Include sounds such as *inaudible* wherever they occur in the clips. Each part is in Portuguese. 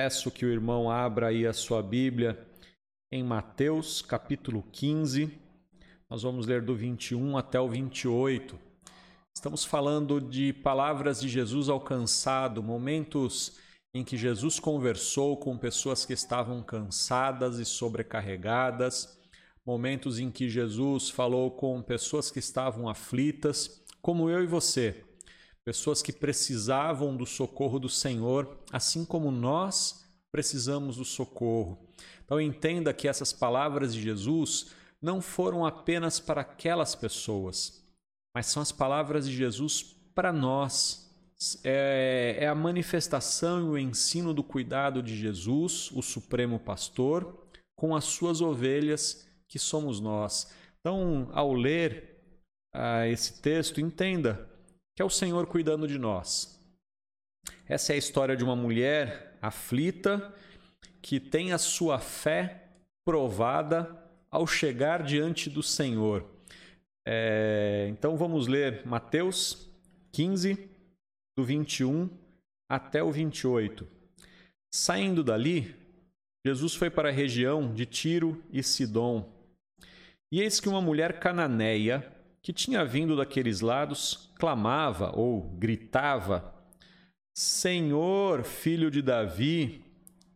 Peço que o irmão abra aí a sua Bíblia em Mateus capítulo 15. Nós vamos ler do 21 até o 28. Estamos falando de palavras de Jesus alcançado, momentos em que Jesus conversou com pessoas que estavam cansadas e sobrecarregadas, momentos em que Jesus falou com pessoas que estavam aflitas, como eu e você, pessoas que precisavam do socorro do Senhor, assim como nós precisamos do socorro. Então entenda que essas palavras de Jesus não foram apenas para aquelas pessoas, mas são as palavras de Jesus para nós. É, é, a manifestação e o ensino do cuidado de Jesus, o Supremo Pastor, com as suas ovelhas, que somos nós. Então, ao ler ah, esse texto, entenda que é o Senhor cuidando de nós. Essa é a história de uma mulher aflita que tem a sua fé provada ao chegar diante do Senhor. É, então vamos ler Mateus 15, do 21 até o 28. Saindo dali, Jesus foi para a região de Tiro e Sidom. E eis que uma mulher cananeia, que tinha vindo daqueles lados, clamava ou gritava: Senhor, filho de Davi,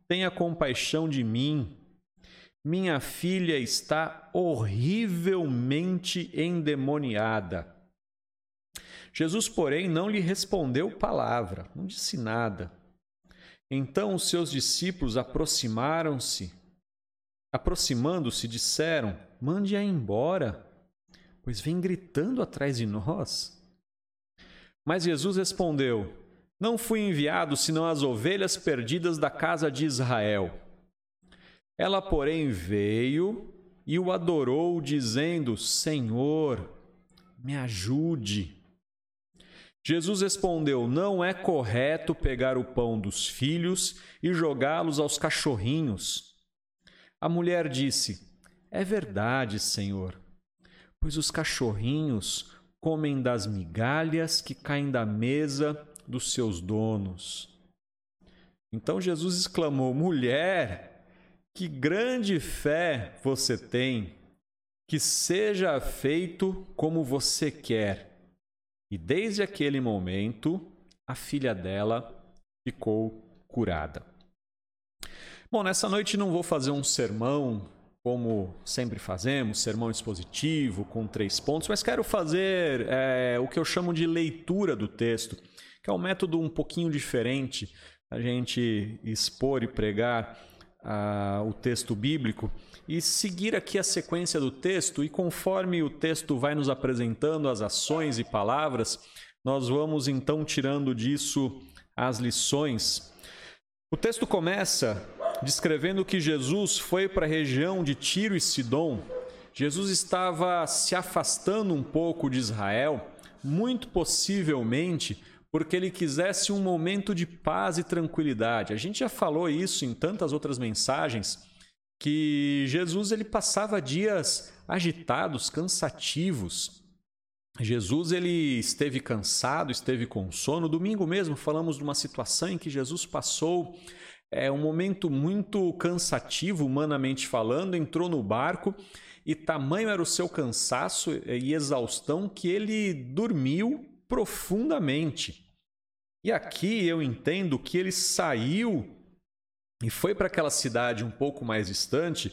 tenha compaixão de mim. Minha filha está horrivelmente endemoniada. Jesus, porém, não lhe respondeu palavra, não disse nada. Então os seus discípulos aproximaram-se, aproximando-se, disseram: Mande-a embora, pois vem gritando atrás de nós. Mas Jesus respondeu: Não fui enviado senão as ovelhas perdidas da casa de Israel. Ela, porém, veio e o adorou, dizendo: Senhor, me ajude. Jesus respondeu: Não é correto pegar o pão dos filhos e jogá-los aos cachorrinhos. A mulher disse: É verdade, Senhor, pois os cachorrinhos comem das migalhas que caem da mesa dos seus donos. Então Jesus exclamou: Mulher, que grande fé você tem! Que seja feito como você quer. E desde aquele momento, a filha dela ficou curada. Bom, nessa noite não vou fazer um sermão como sempre fazemos, sermão expositivo com três pontos, mas quero fazer é, o que eu chamo de leitura do texto, que é um método um pouquinho diferente a gente expor e pregar o texto bíblico e seguir aqui a sequência do texto, e conforme o texto vai nos apresentando as ações e palavras, nós vamos então tirando disso as lições. O texto começa descrevendo que Jesus foi para a região de Tiro e Sidom. Jesus estava se afastando um pouco de Israel, muito possivelmente porque ele quisesse um momento de paz e tranquilidade. A gente já falou isso em tantas outras mensagens que Jesus ele passava dias agitados, cansativos. Jesus ele esteve cansado, esteve com sono. Domingo mesmo falamos de uma situação em que Jesus passou é, um momento muito cansativo, humanamente falando, entrou no barco e tamanho era o seu cansaço e exaustão que ele dormiu profundamente. E aqui eu entendo que ele saiu e foi para aquela cidade um pouco mais distante,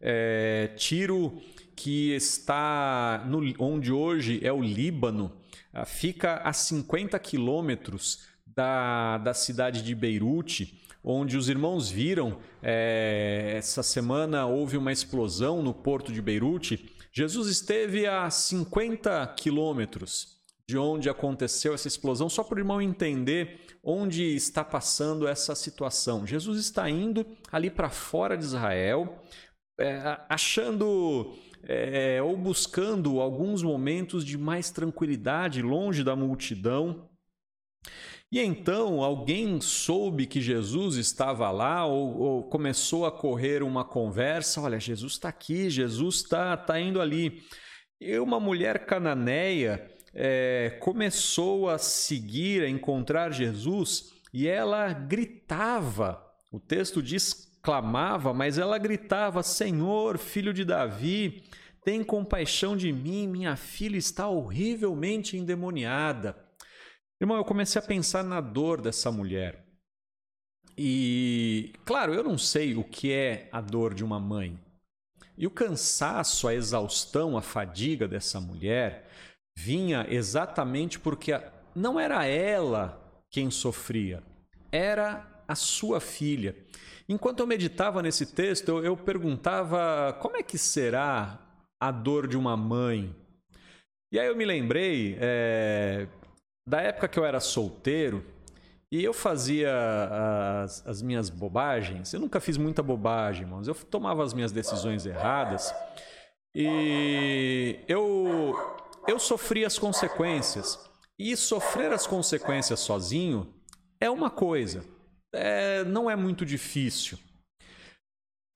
é, Tiro, que está no, onde hoje é o Líbano, ah, fica a 50 quilômetros da, da cidade de Beirute, onde os irmãos viram, é, essa semana houve uma explosão no porto de Beirute. Jesus esteve a 50 quilômetros de onde aconteceu essa explosão, só para o irmão entender onde está passando essa situação. Jesus está indo ali para fora de Israel, é, achando é, ou buscando alguns momentos de mais tranquilidade, longe da multidão. E então alguém soube que Jesus estava lá ou, ou começou a correr uma conversa: olha, Jesus está aqui, Jesus está tá indo ali. E uma mulher cananeia é, começou a seguir, a encontrar Jesus e ela gritava O texto diz clamava, mas ela gritava: Senhor, filho de Davi, tem compaixão de mim, minha filha está horrivelmente endemoniada. Irmão, eu comecei a pensar na dor dessa mulher. E, claro, eu não sei o que é a dor de uma mãe. E o cansaço, a exaustão, a fadiga dessa mulher vinha exatamente porque não era ela quem sofria, era a sua filha. Enquanto eu meditava nesse texto, eu, eu perguntava como é que será a dor de uma mãe. E aí eu me lembrei é, da época que eu era solteiro e eu fazia as, as, minhas bobagens. Eu nunca fiz muita bobagem, mas eu tomava as minhas decisões erradas e eu, eu sofria as consequências. E sofrer as consequências sozinho é uma coisa é, não é muito difícil.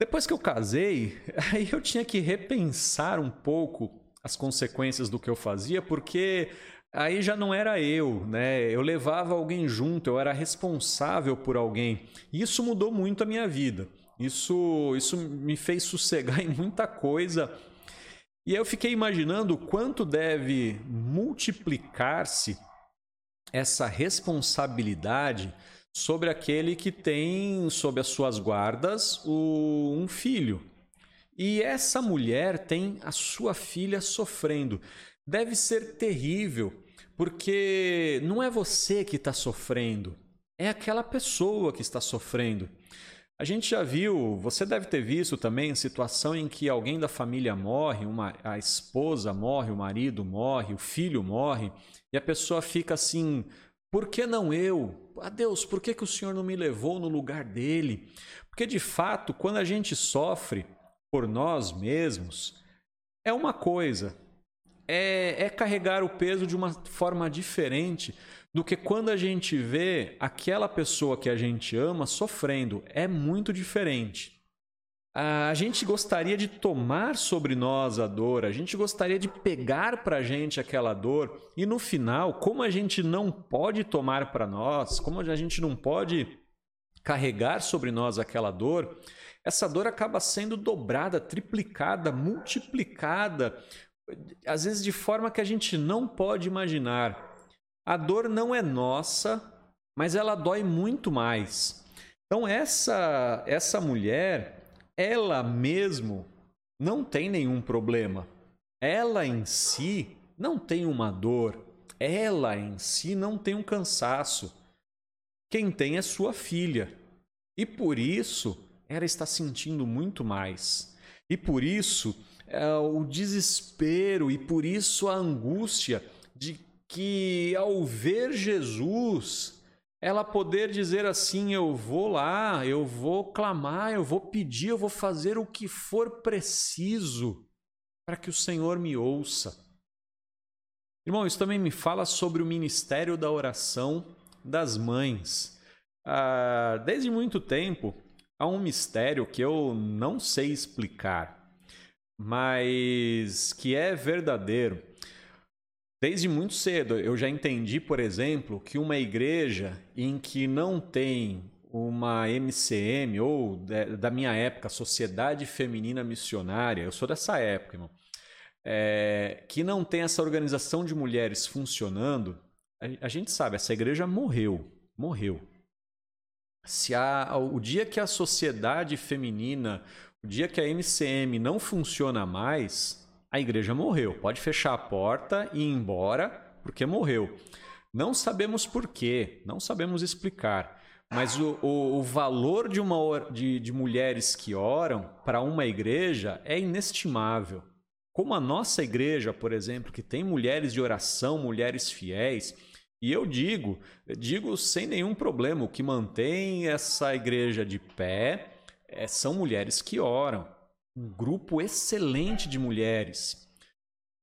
Depois que eu casei, *laughs* aí eu tinha que repensar um pouco as consequências do que eu fazia, porque aí já não era eu, né? Eu levava alguém junto, eu era responsável por alguém. Isso mudou muito a minha vida. Isso, isso me fez sossegar *laughs* em muita coisa. E eu fiquei imaginando quanto deve multiplicar-se essa responsabilidade sobre aquele que tem sob as suas guardas o, um filho. E essa mulher tem a sua filha sofrendo. Deve ser terrível, porque não é você que está sofrendo, é aquela pessoa que está sofrendo. A gente já viu, você deve ter visto também, situação em que alguém da família morre, uma, a esposa morre, o marido morre, o filho morre, e a pessoa fica assim por que não eu? Ah, Deus, por que, que o Senhor não me levou no lugar dele? Porque de fato, quando a gente sofre por nós mesmos, é uma coisa, é, é carregar o peso de uma forma diferente do que quando a gente vê aquela pessoa que a gente ama sofrendo. É muito diferente a gente gostaria de tomar sobre nós a dor, a gente gostaria de pegar para a gente aquela dor, e no final, como a gente não pode tomar para nós, como a gente não pode carregar sobre nós aquela dor, essa dor acaba sendo dobrada, triplicada, multiplicada, às vezes de forma que a gente não pode imaginar. A dor não é nossa, mas ela dói muito mais. Então essa essa mulher ela mesmo não tem nenhum problema. Ela em si não tem uma dor. Ela em si não tem um cansaço. Quem tem é sua filha. E por isso ela está sentindo muito mais. E por isso o desespero e por isso a angústia de que ao ver Jesus ela poder dizer assim: eu vou lá, eu vou clamar, eu vou pedir, eu vou fazer o que for preciso para que o Senhor me ouça. Irmão, isso também me fala sobre o ministério da oração das mães. Ah, desde muito tempo há um mistério que eu não sei explicar, mas que é verdadeiro. Desde muito cedo eu já entendi, por exemplo, que uma igreja em que não tem uma MCM ou da minha época, Sociedade Feminina Missionária, eu sou dessa época, irmão, é, que não tem essa organização de mulheres funcionando, a, a gente sabe, essa igreja morreu, morreu. Se a, o dia que a sociedade feminina, o dia que a MCM não funciona mais, a igreja morreu. Pode fechar a porta e ir embora, porque morreu. Não sabemos por quê, não sabemos explicar. Mas o, o, o valor de, uma, de, de mulheres que oram para uma igreja é inestimável. Como a nossa igreja, por exemplo, que tem mulheres de oração, mulheres fiéis, e eu digo, digo sem nenhum problema, o que mantém essa igreja de pé é, são mulheres que oram um grupo excelente de mulheres.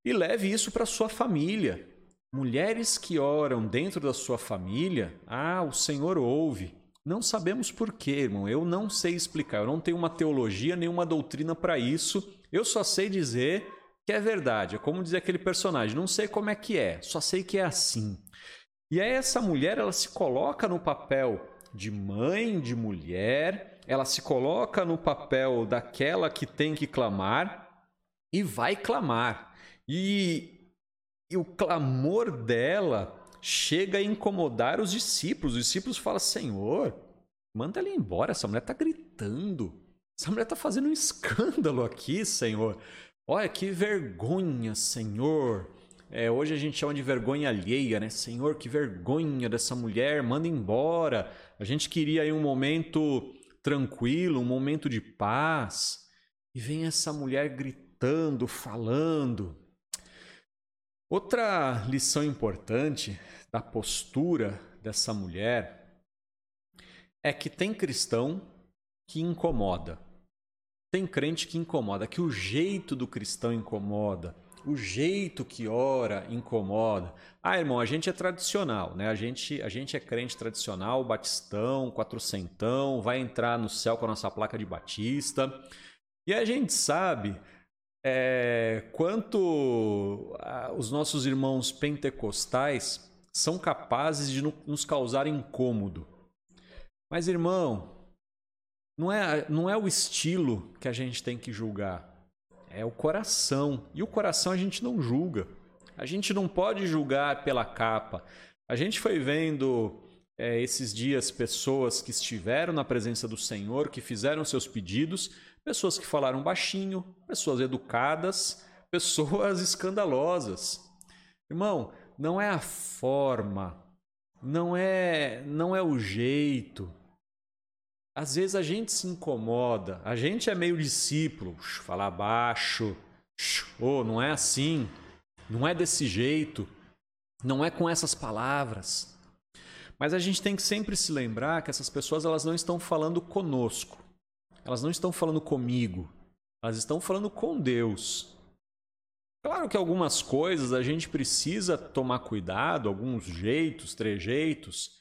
E leve isso para sua família. Mulheres que oram dentro da sua família, ah, o Senhor ouve. Não sabemos por quê, irmão. Eu não sei explicar. Eu não tenho uma teologia, nenhuma doutrina para isso. Eu só sei dizer que é verdade. É como dizer aquele personagem. Não sei como é que é, só sei que é assim. E aí essa mulher, ela se coloca no papel de mãe, de mulher, ela se coloca no papel daquela que tem que clamar e vai clamar. E, e o clamor dela chega a incomodar os discípulos. Os discípulos falam: Senhor, manda ela embora, essa mulher está gritando. Essa mulher está fazendo um escândalo aqui, Senhor. Olha que vergonha, Senhor. É, hoje a gente chama de vergonha alheia, né? Senhor, que vergonha dessa mulher, manda embora. A gente queria aí um momento tranquilo, um momento de paz. E vem essa mulher gritando, falando. Outra lição importante da postura dessa mulher é que tem cristão que incomoda. Tem crente que incomoda, que o jeito do cristão incomoda o jeito que ora incomoda. Ah, irmão, a gente é tradicional, né? A gente, a gente é crente tradicional, batistão, quatrocentão, vai entrar no céu com a nossa placa de batista. E a gente sabe é, quanto os nossos irmãos pentecostais são capazes de nos causar incômodo. Mas, irmão, não é, não é o estilo que a gente tem que julgar é o coração. E o coração a gente não julga. A gente não pode julgar pela capa. A gente foi vendo é, esses dias pessoas que estiveram na presença do Senhor, que fizeram seus pedidos, pessoas que falaram baixinho, pessoas educadas, *laughs* pessoas escandalosas. Irmão, não é a forma, não é, não é o jeito, às vezes a gente se incomoda, a gente é meio discípulo, falar baixo, oh, não é assim, não é desse jeito, não é com essas palavras. Mas a gente tem que sempre se lembrar que essas pessoas elas não estão falando conosco, elas não estão falando comigo, elas estão falando com Deus. Claro que algumas coisas a gente precisa tomar cuidado, alguns jeitos, trejeitos,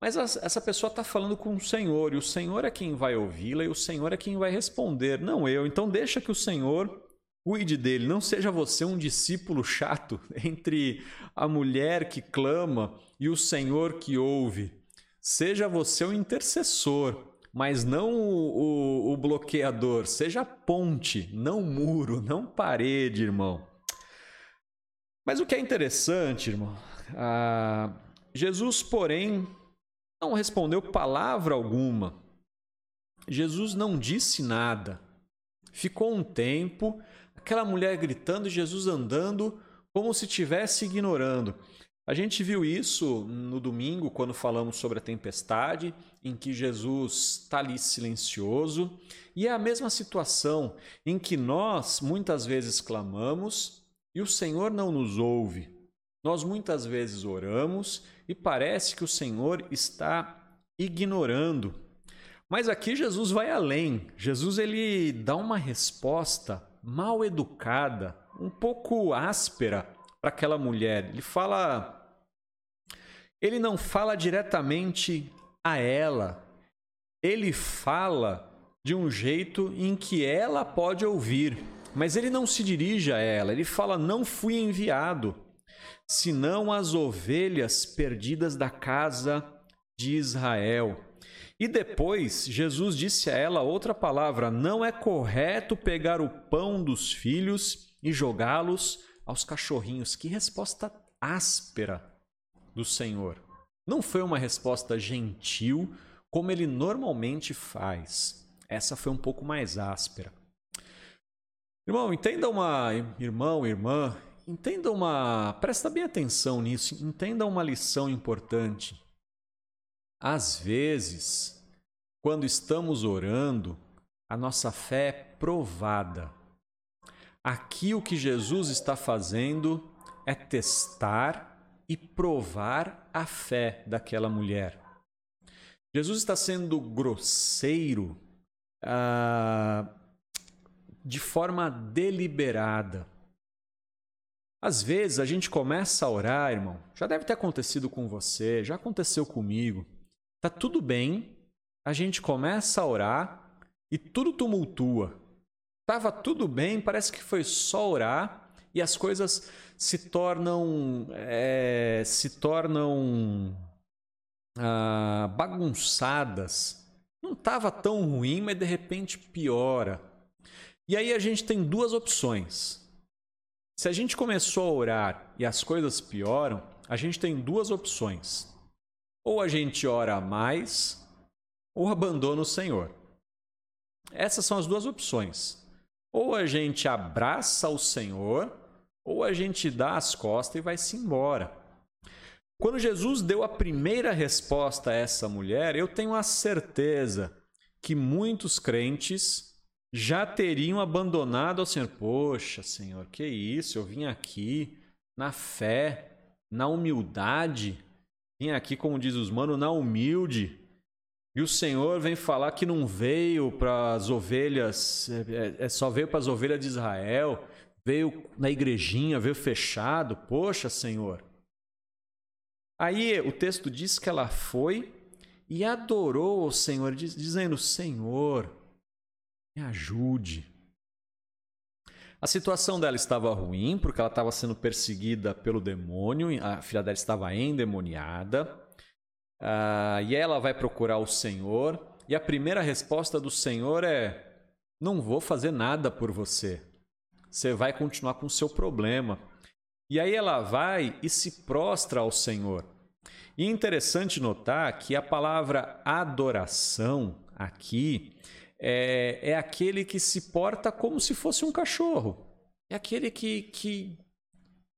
mas essa pessoa está falando com o Senhor, e o Senhor é quem vai ouvi-la, e o Senhor é quem vai responder, não eu. Então deixa que o Senhor cuide dele. Não seja você um discípulo chato *laughs* entre a mulher que clama e o Senhor que ouve. Seja você o intercessor, mas não o, o, o bloqueador. Seja ponte, não muro, não parede, irmão. Mas o que é interessante, irmão, ah, Jesus, porém, não respondeu palavra alguma. Jesus não disse nada. Ficou um tempo, aquela mulher gritando, Jesus andando como se estivesse ignorando. A gente viu isso no domingo, quando falamos sobre a tempestade, em que Jesus está ali silencioso, e é a mesma situação em que nós muitas vezes clamamos e o Senhor não nos ouve. Nós muitas vezes oramos e parece que o Senhor está ignorando. Mas aqui Jesus vai além. Jesus ele dá uma resposta mal educada, um pouco áspera para aquela mulher. Ele fala ele não fala diretamente a ela. Ele fala de um jeito em que ela pode ouvir, mas ele não se dirige a ela. Ele fala: "Não fui enviado" senão as ovelhas perdidas da casa de Israel. E depois Jesus disse a ela outra palavra: Não é correto pegar o pão dos filhos e jogá-los aos cachorrinhos. Que resposta áspera do Senhor. Não foi uma resposta gentil, como ele normalmente faz. Essa foi um pouco mais áspera. Irmão, entenda uma irmão, irmã, entenda uma, presta bem atenção nisso, entenda uma lição importante. Às vezes, quando estamos orando, a nossa fé é provada. Aqui o que Jesus está fazendo é testar e provar a fé daquela mulher. Jesus está sendo grosseiro ah, de forma deliberada. Às vezes a gente começa a orar, irmão. Já deve ter acontecido com você, já aconteceu comigo. Tá tudo bem, a gente começa a orar e tudo tumultua. Tava tudo bem, parece que foi só orar e as coisas se tornam é, se tornam ah, bagunçadas. Não estava tão ruim, mas de repente piora. E aí a gente tem duas opções. Se a gente começou a orar e as coisas pioram, a gente tem duas opções. Ou a gente ora mais, ou abandona o Senhor. Essas são as duas opções. Ou a gente abraça o Senhor, ou a gente dá as costas e vai-se embora. Quando Jesus deu a primeira resposta a essa mulher, eu tenho a certeza que muitos crentes já teriam abandonado ao Senhor. Poxa, Senhor, que isso? Eu vim aqui na fé, na humildade, vim aqui, como diz os manos, na humilde. E o Senhor vem falar que não veio para as ovelhas, é, é, só veio para as ovelhas de Israel, veio na igrejinha, veio fechado. Poxa, Senhor. Aí o texto diz que ela foi e adorou o Senhor, dizendo: Senhor, me ajude. A situação dela estava ruim, porque ela estava sendo perseguida pelo demônio, a filha dela estava endemoniada. Uh, e ela vai procurar o Senhor, e a primeira resposta do Senhor é: Não vou fazer nada por você. Você vai continuar com o seu problema. E aí ela vai e se prostra ao Senhor. E é interessante notar que a palavra adoração aqui é, é aquele que se porta como se fosse um cachorro. É aquele que, que,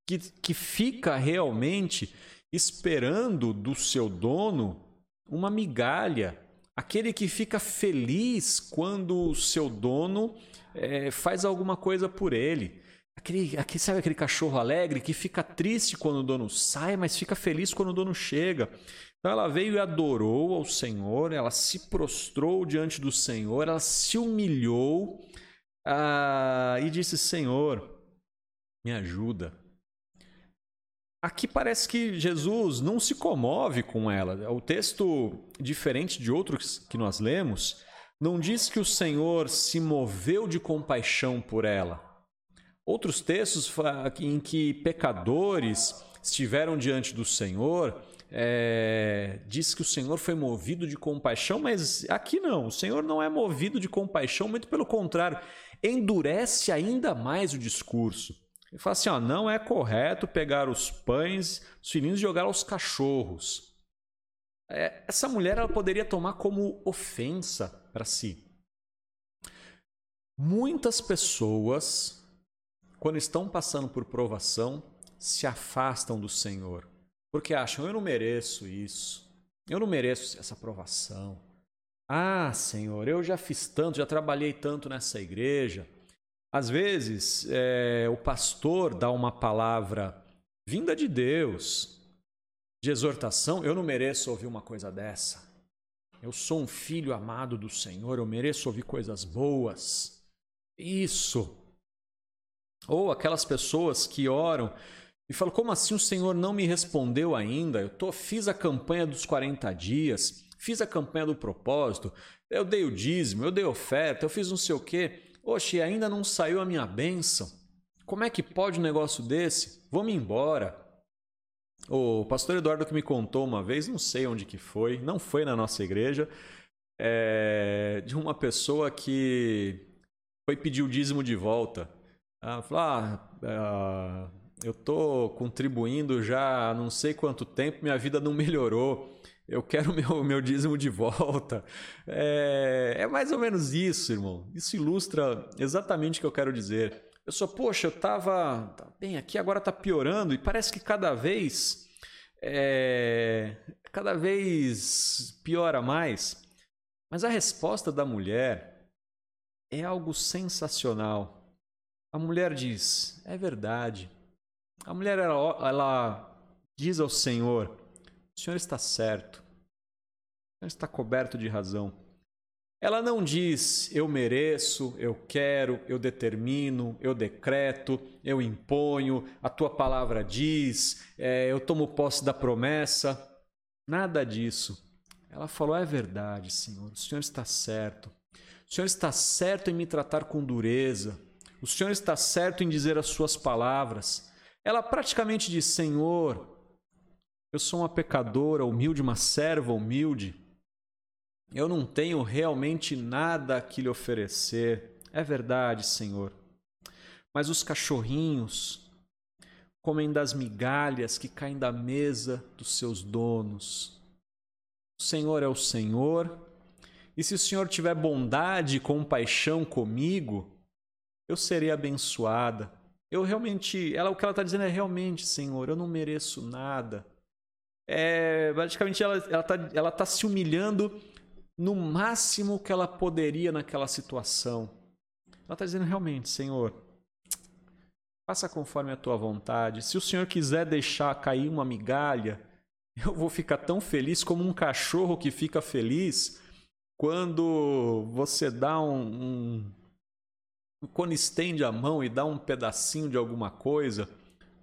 que, que fica realmente esperando do seu dono uma migalha. Aquele que fica feliz quando o seu dono é, faz alguma coisa por ele. Aquele, aquele, sabe aquele cachorro alegre que fica triste quando o dono sai, mas fica feliz quando o dono chega. Então ela veio e adorou ao Senhor, ela se prostrou diante do Senhor, ela se humilhou ah, e disse: Senhor, me ajuda. Aqui parece que Jesus não se comove com ela. O texto, diferente de outros que nós lemos, não diz que o Senhor se moveu de compaixão por ela. Outros textos em que pecadores estiveram diante do Senhor, é, diz que o Senhor foi movido de compaixão, mas aqui não, o Senhor não é movido de compaixão, muito pelo contrário, endurece ainda mais o discurso. Ele fala assim: ó, não é correto pegar os pães, os filhinhos e jogar aos cachorros. É, essa mulher ela poderia tomar como ofensa para si. Muitas pessoas, quando estão passando por provação, se afastam do Senhor, porque acham: eu não mereço isso, eu não mereço essa provação. Ah, Senhor, eu já fiz tanto, já trabalhei tanto nessa igreja às vezes, é, o pastor dá uma palavra vinda de Deus, de exortação. Eu não mereço ouvir uma coisa dessa. Eu sou um filho amado do Senhor, eu mereço ouvir coisas boas. Isso. Ou aquelas pessoas que oram e falam: como assim o Senhor não me respondeu ainda? Eu tô, fiz a campanha dos 40 dias, fiz a campanha do propósito, eu dei o dízimo, eu dei oferta, eu fiz não sei o quê. Oxe, ainda não saiu a minha bênção. Como é que pode um negócio desse? Vou-me embora. O pastor Eduardo que me contou uma vez, não sei onde que foi, não foi na nossa igreja, é, de uma pessoa que foi pedir o dízimo de volta. Ela falou, ah, ah eu estou contribuindo já há não sei quanto tempo, minha vida não melhorou eu quero *laughs* meu, meu dízimo de volta. É, é mais ou menos isso, irmão. Isso ilustra exatamente o que eu quero dizer. Eu sou, poxa, eu estava tá bem aqui, agora está piorando e parece que cada vez é, cada vez piora mais. Mas a resposta da mulher é algo sensacional. A mulher diz: é verdade. A mulher ela, ela diz ao Senhor: o senhor está certo. O senhor está coberto de razão. Ela não diz eu mereço, eu quero, eu determino, eu decreto, eu imponho, a tua palavra diz, é, eu tomo posse da promessa. Nada disso. Ela falou: é verdade, Senhor, o Senhor está certo. O Senhor está certo em me tratar com dureza. O Senhor está certo em dizer as suas palavras. Ela praticamente diz: Senhor, Eu sou uma pecadora humilde, uma serva humilde. Eu não tenho realmente nada que lhe oferecer. É verdade, Senhor. Mas os cachorrinhos comem das migalhas que caem da mesa dos seus donos. O Senhor é o Senhor, e se o Senhor tiver bondade e compaixão comigo, eu serei abençoada. Eu realmente, ela o que ela está dizendo é realmente, Senhor, eu não mereço nada. É, basicamente ela ela está ela tá se humilhando no máximo que ela poderia naquela situação. Ela está dizendo realmente, Senhor, faça conforme a tua vontade. Se o Senhor quiser deixar cair uma migalha, eu vou ficar tão feliz como um cachorro que fica feliz quando você dá um, um quando estende a mão e dá um pedacinho de alguma coisa,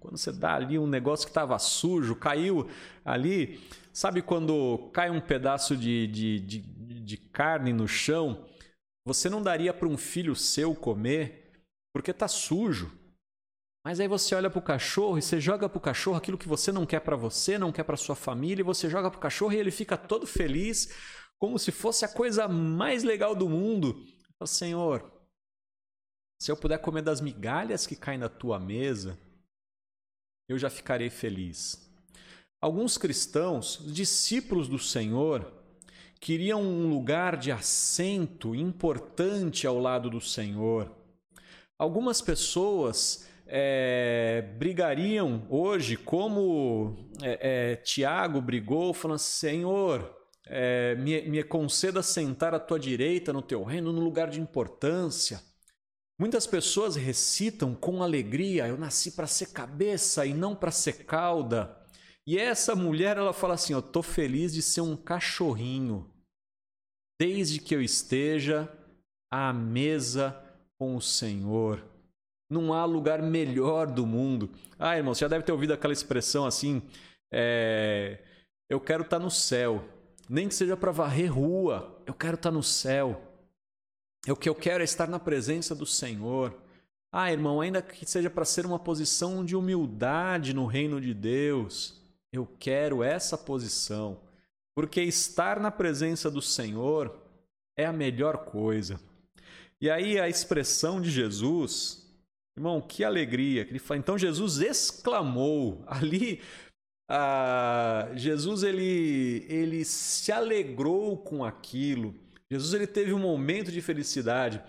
quando você dá ali um negócio que estava sujo, caiu ali, sabe quando cai um pedaço de, de, de, de carne no chão, você não daria para um filho seu comer porque está sujo. Mas aí você olha para o cachorro e você joga para o cachorro aquilo que você não quer para você, não quer para sua família, e você joga para o cachorro e ele fica todo feliz, como se fosse a coisa mais legal do mundo. Senhor, se eu puder comer das migalhas que caem na tua mesa, eu já ficarei feliz. Alguns cristãos, discípulos do Senhor, queriam um lugar de assento importante ao lado do Senhor. Algumas pessoas é, brigariam hoje, como é, é, Tiago brigou, falando: Senhor, é, me, me conceda sentar à tua direita no teu reino, no lugar de importância. Muitas pessoas recitam com alegria: Eu nasci para ser cabeça e não para ser cauda. E essa mulher, ela fala assim: Eu estou feliz de ser um cachorrinho, desde que eu esteja à mesa com o Senhor. Não há lugar melhor do mundo. Ah, irmão, você já deve ter ouvido aquela expressão assim: é, Eu quero estar tá no céu. Nem que seja para varrer rua, eu quero estar tá no céu. O que eu quero é estar na presença do Senhor. Ah, irmão, ainda que seja para ser uma posição de humildade no reino de Deus, eu quero essa posição. Porque estar na presença do Senhor é a melhor coisa. E aí a expressão de Jesus, irmão, que alegria. Que ele fala. Então Jesus exclamou *laughs* ali. Ah, Jesus ele, ele se alegrou com aquilo. Jesus ele teve um momento de felicidade.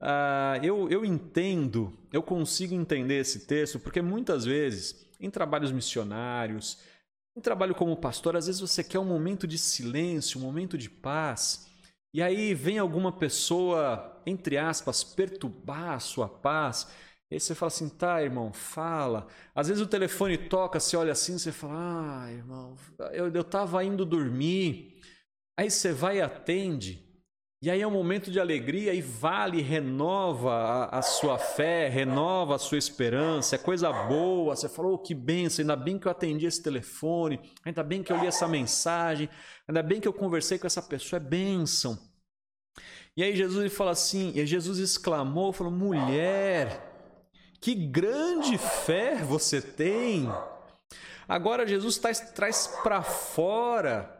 Uh, eu, eu entendo, eu consigo entender esse texto, porque muitas vezes, em trabalhos missionários, em trabalho como pastor, às vezes você quer um momento de silêncio, um momento de paz, e aí vem alguma pessoa, entre aspas, perturbar a sua paz. E aí você fala assim, tá, irmão, fala. Às vezes o telefone toca, você olha assim, você fala, ah, irmão, eu, eu tava indo dormir. Aí você vai e atende. E aí é um momento de alegria e vale, renova a, a, sua fé, renova a sua esperança, é coisa boa. Você falou, oh, que benção, ainda bem que eu atendi esse telefone, ainda bem que eu li essa mensagem, ainda bem que eu conversei com essa pessoa, é bênção. E aí Jesus fala assim, e Jesus exclamou, falou, mulher, que grande fé você tem. Agora Jesus traz, traz para fora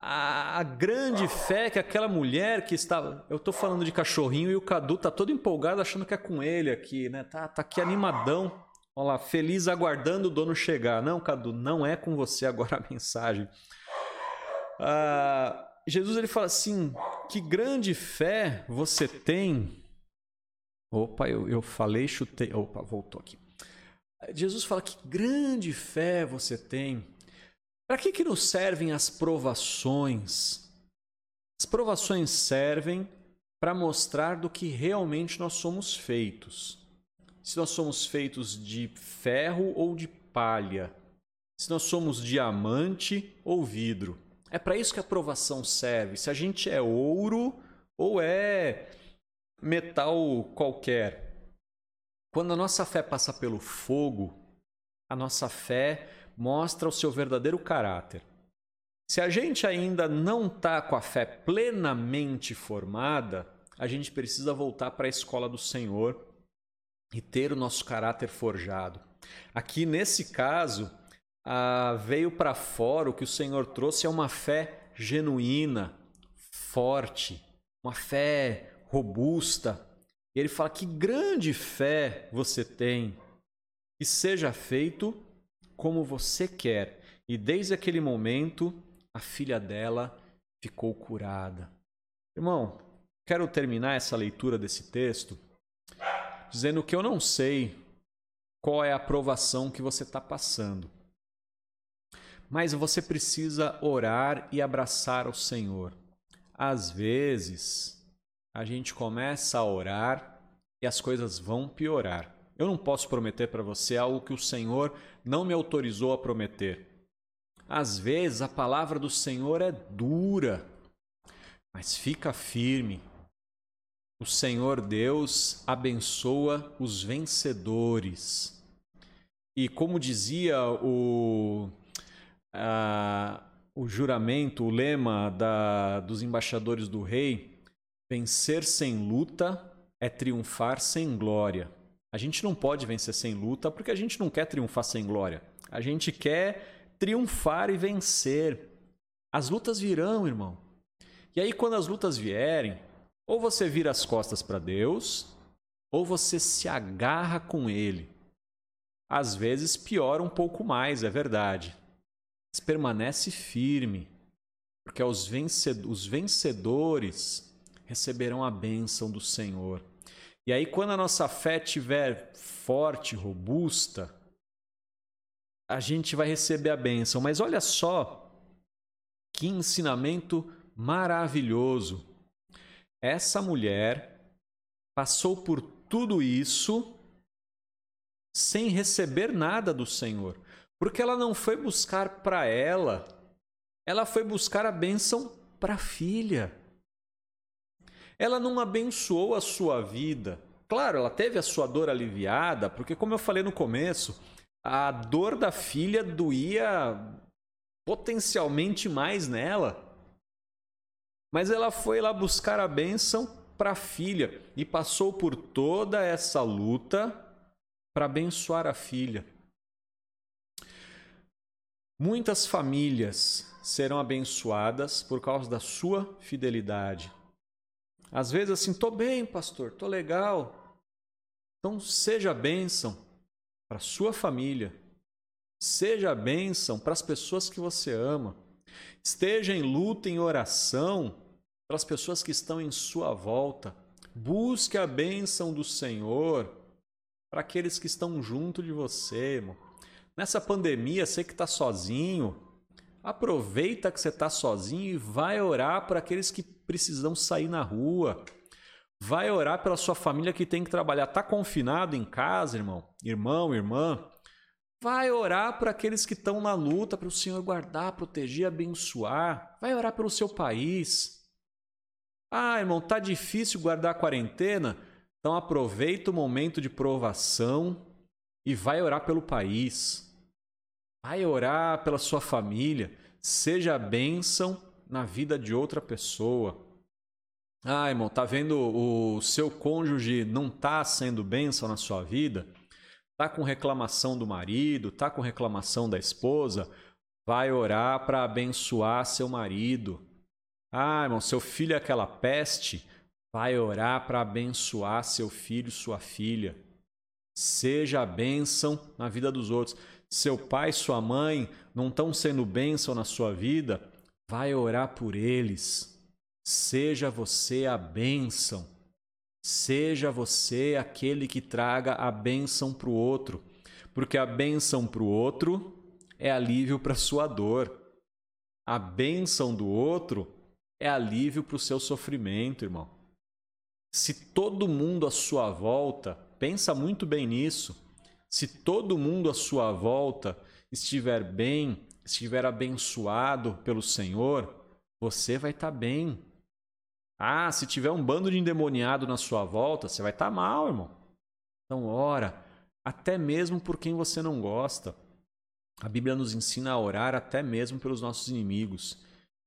a, grande fé que aquela mulher que estava. Eu estou falando de cachorrinho e o Cadu tá todo empolgado achando que é com ele aqui, né? Tá, tá aqui animadão. Olha lá, feliz aguardando o dono chegar. Não, Cadu, não é com você agora a mensagem. Ah, Jesus ele fala assim: que grande fé você tem. Opa, eu, eu falei, chutei. Opa, voltou aqui. Jesus fala que grande fé você tem para que, que nos servem as provações? As provações servem para mostrar do que realmente nós somos feitos. Se nós somos feitos de ferro ou de palha. Se nós somos diamante ou vidro. É para isso que a provação serve. Se a gente é ouro ou é metal qualquer. Quando a nossa fé passa pelo fogo, a nossa fé mostra o seu verdadeiro caráter. Se a gente ainda não está com a fé plenamente formada, a gente precisa voltar para a escola do Senhor e ter o nosso caráter forjado. Aqui nesse caso, ah, veio para fora, o que o Senhor trouxe é uma fé genuína, forte, uma fé robusta. Ele fala: Que grande fé você tem, e seja feito como você quer. E desde aquele momento, a filha dela ficou curada. Irmão, quero terminar essa leitura desse texto dizendo que eu não sei qual é a aprovação que você está passando. Mas você precisa orar e abraçar o Senhor. Às vezes, a gente começa a orar e as coisas vão piorar. Eu não posso prometer para você algo que o Senhor não me autorizou a prometer. Às vezes a palavra do Senhor é dura, mas fica firme. O Senhor Deus abençoa os vencedores. E como dizia o, a, o juramento, o lema da, dos embaixadores do rei, vencer sem luta é triunfar sem glória. A gente não pode vencer sem luta porque a gente não quer triunfar sem glória. A gente quer triunfar e vencer. As lutas virão, irmão. E aí, quando as lutas vierem, ou você vira as costas para Deus, ou você se agarra com Ele. Às vezes piora um pouco mais, é verdade. Mas permanece firme, porque os vencedores receberão a bênção do Senhor. E aí, quando a nossa fé estiver forte, robusta, a gente vai receber a bênção. Mas olha só que ensinamento maravilhoso. Essa mulher passou por tudo isso sem receber nada do Senhor, porque ela não foi buscar para ela, ela foi buscar a bênção para a filha. Ela não abençoou a sua vida. Claro, ela teve a sua dor aliviada, porque, como eu falei no começo, a dor da filha doía potencialmente mais nela. Mas ela foi lá buscar a bênção para a filha e passou por toda essa luta para abençoar a filha. Muitas famílias serão abençoadas por causa da sua fidelidade. Às vezes assim, tô bem, pastor, tô legal. Então seja bênção para sua família. Seja bênção para as pessoas que você ama. Esteja em luta, em oração para as pessoas que estão em sua volta. Busque a bênção do Senhor para aqueles que estão junto de você, irmão. Nessa pandemia, você que está sozinho, aproveita que você está sozinho e vai orar para aqueles que precisam sair na rua. Vai orar pela sua família que tem que trabalhar. Está confinado em casa, irmão? Irmão, irmã? Vai orar para aqueles que estão na luta, para o Senhor guardar, proteger, abençoar. Vai orar pelo seu país. Ah, irmão, tá difícil guardar a quarentena? Então aproveita o momento de provação e vai orar pelo país. Vai orar pela sua família. Seja bênção na vida de outra pessoa. Ah, irmão, tá vendo o seu cônjuge não tá sendo bênção na sua vida? Tá com reclamação do marido, tá com reclamação da esposa? Vai orar para abençoar seu marido. Ah, irmão, seu filho é aquela peste? Vai orar para abençoar seu filho, sua filha. Seja a bênção na vida dos outros. Seu pai, sua mãe não estão sendo bênção na sua vida? Vai orar por eles. Seja você a bênção. Seja você aquele que traga a bênção para o outro, porque a bênção para o outro é alívio para sua dor. A bênção do outro é alívio para o seu sofrimento, irmão. Se todo mundo à sua volta, pensa muito bem nisso, se todo mundo à sua volta estiver bem, estiver abençoado pelo Senhor, você vai estar tá bem. Ah, se tiver um bando de endemoniado na sua volta, você vai estar tá mal, irmão. Então, ora, até mesmo por quem você não gosta. A Bíblia nos ensina a orar até mesmo pelos nossos inimigos.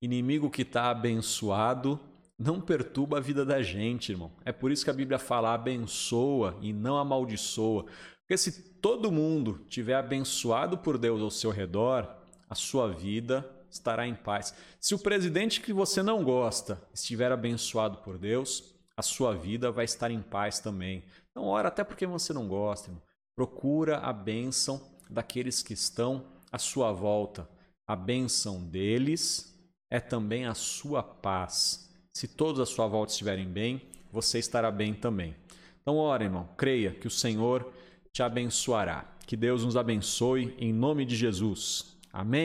Inimigo que está abençoado não perturba a vida da gente, irmão. É por isso que a Bíblia fala abençoa e não amaldiçoa. Porque se todo mundo tiver abençoado por Deus ao seu redor, a sua vida estará em paz. Se o presidente que você não gosta estiver abençoado por Deus, a sua vida vai estar em paz também. Então, ora até porque você não gosta, irmão. procura a bênção daqueles que estão à sua volta. A bênção deles é também a sua paz. Se todos à sua volta estiverem bem, você estará bem também. Então, ora, irmão, creia que o Senhor te abençoará. Que Deus nos abençoe em nome de Jesus. Amém.